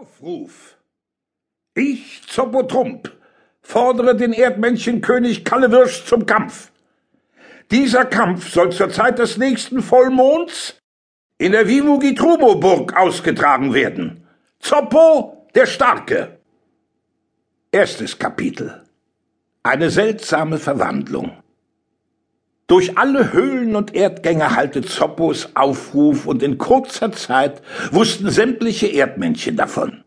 Aufruf! Ich, Zopotrump, fordere den Erdmännchenkönig Kallewirsch zum Kampf. Dieser Kampf soll zur Zeit des nächsten Vollmonds in der Vimugitrumo-Burg ausgetragen werden. Zoppo der Starke. Erstes Kapitel. Eine seltsame Verwandlung. Durch alle Höhlen und Erdgänge hallte Zoppos Aufruf und in kurzer Zeit wussten sämtliche Erdmännchen davon.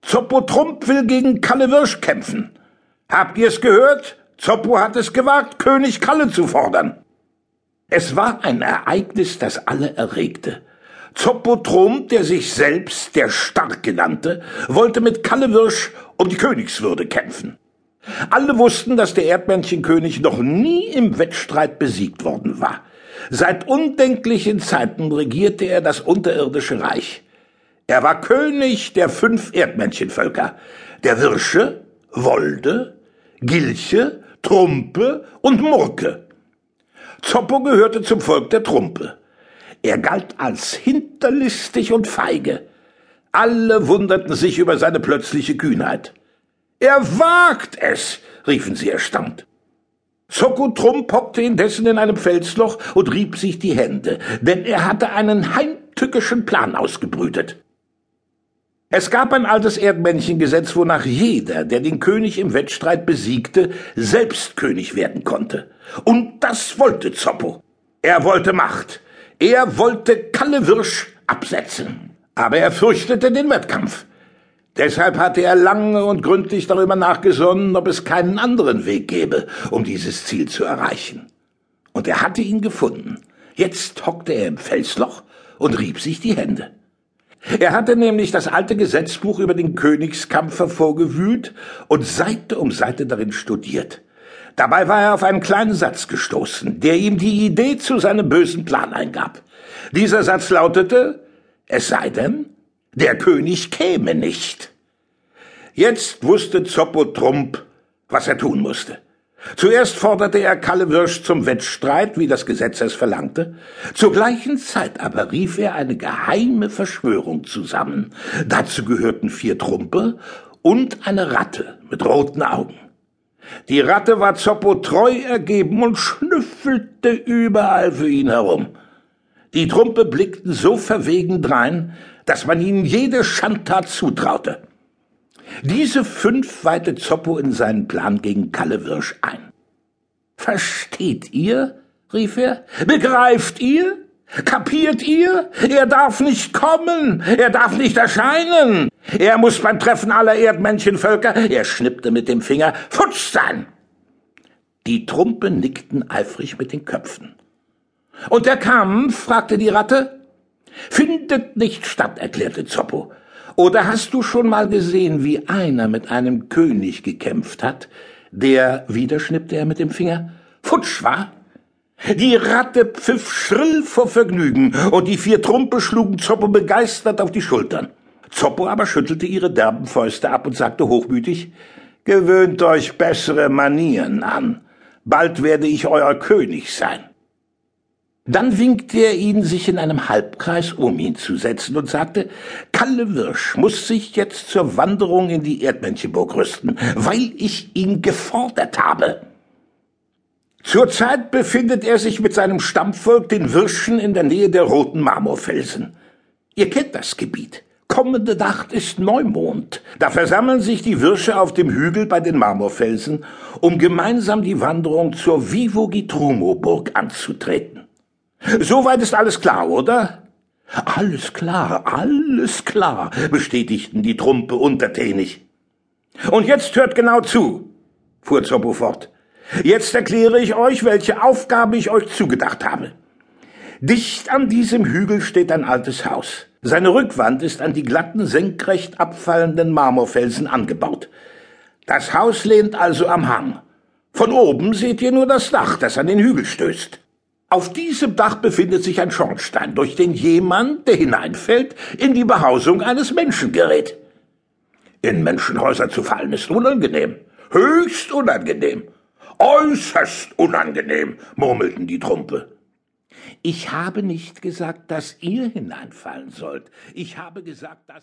Zoppo Trump will gegen Kalle Wirsch kämpfen. Habt ihr's gehört? Zoppo hat es gewagt, König Kalle zu fordern. Es war ein Ereignis, das alle erregte. Zoppo Trump, der sich selbst der Starke nannte, wollte mit Kalle Wirsch um die Königswürde kämpfen. Alle wussten, dass der Erdmännchenkönig noch nie im Wettstreit besiegt worden war. Seit undenklichen Zeiten regierte er das unterirdische Reich. Er war König der fünf Erdmännchenvölker, der Wirsche, Wolde, Gilche, Trumpe und Murke. Zoppo gehörte zum Volk der Trumpe. Er galt als hinterlistig und feige. Alle wunderten sich über seine plötzliche Kühnheit. Er wagt es, riefen sie erstaunt. Zokotrum hockte indessen in einem Felsloch und rieb sich die Hände, denn er hatte einen heimtückischen Plan ausgebrütet. Es gab ein altes Erdmännchengesetz, wonach jeder, der den König im Wettstreit besiegte, selbst König werden konnte. Und das wollte Zoppo. Er wollte Macht. Er wollte Kalle Wirsch absetzen. Aber er fürchtete den Wettkampf. Deshalb hatte er lange und gründlich darüber nachgesonnen, ob es keinen anderen Weg gäbe, um dieses Ziel zu erreichen. Und er hatte ihn gefunden. Jetzt hockte er im Felsloch und rieb sich die Hände. Er hatte nämlich das alte Gesetzbuch über den Königskampf hervorgewühlt und Seite um Seite darin studiert. Dabei war er auf einen kleinen Satz gestoßen, der ihm die Idee zu seinem bösen Plan eingab. Dieser Satz lautete, es sei denn, der König käme nicht. Jetzt wusste Zoppo Trump, was er tun musste. Zuerst forderte er Kalle Wirsch zum Wettstreit, wie das Gesetz es verlangte. Zur gleichen Zeit aber rief er eine geheime Verschwörung zusammen. Dazu gehörten vier Trumpe und eine Ratte mit roten Augen. Die Ratte war Zoppo treu ergeben und schnüffelte überall für ihn herum. Die Trumpe blickten so verwegen drein, dass man ihnen jede Schandtat zutraute. Diese fünf weihte Zoppo in seinen Plan gegen Kalle Wirsch ein. Versteht ihr? rief er. Begreift ihr? Kapiert ihr? Er darf nicht kommen, er darf nicht erscheinen. Er muss beim Treffen aller Erdmännchenvölker, er schnippte mit dem Finger, futsch sein. Die Trumpe nickten eifrig mit den Köpfen. Und der Kampf? fragte die Ratte. Findet nicht statt, erklärte Zoppo. Oder hast du schon mal gesehen, wie einer mit einem König gekämpft hat, der, wieder schnippte er mit dem Finger, futsch war? Die Ratte pfiff schrill vor Vergnügen, und die vier Trumpe schlugen Zoppo begeistert auf die Schultern. Zoppo aber schüttelte ihre derben Fäuste ab und sagte hochmütig, Gewöhnt euch bessere Manieren an. Bald werde ich euer König sein. Dann winkte er ihnen, sich in einem Halbkreis um ihn zu setzen und sagte, Kalle Wirsch muss sich jetzt zur Wanderung in die Erdmännchenburg rüsten, weil ich ihn gefordert habe. Zurzeit befindet er sich mit seinem Stammvolk, den Wirschen, in der Nähe der roten Marmorfelsen. Ihr kennt das Gebiet. Kommende Nacht ist Neumond. Da versammeln sich die Wirsche auf dem Hügel bei den Marmorfelsen, um gemeinsam die Wanderung zur Vivo Gitrumo Burg anzutreten. Soweit ist alles klar, oder? Alles klar, alles klar, bestätigten die Trumpe untertänig. Und jetzt hört genau zu, fuhr Zoppo fort. Jetzt erkläre ich euch, welche Aufgabe ich euch zugedacht habe. Dicht an diesem Hügel steht ein altes Haus. Seine Rückwand ist an die glatten, senkrecht abfallenden Marmorfelsen angebaut. Das Haus lehnt also am Hang. Von oben seht ihr nur das Dach, das an den Hügel stößt. Auf diesem Dach befindet sich ein Schornstein, durch den jemand, der hineinfällt, in die Behausung eines Menschen gerät. In Menschenhäuser zu fallen ist unangenehm, höchst unangenehm, äußerst unangenehm, murmelten die Trumpe. Ich habe nicht gesagt, dass ihr hineinfallen sollt. Ich habe gesagt, dass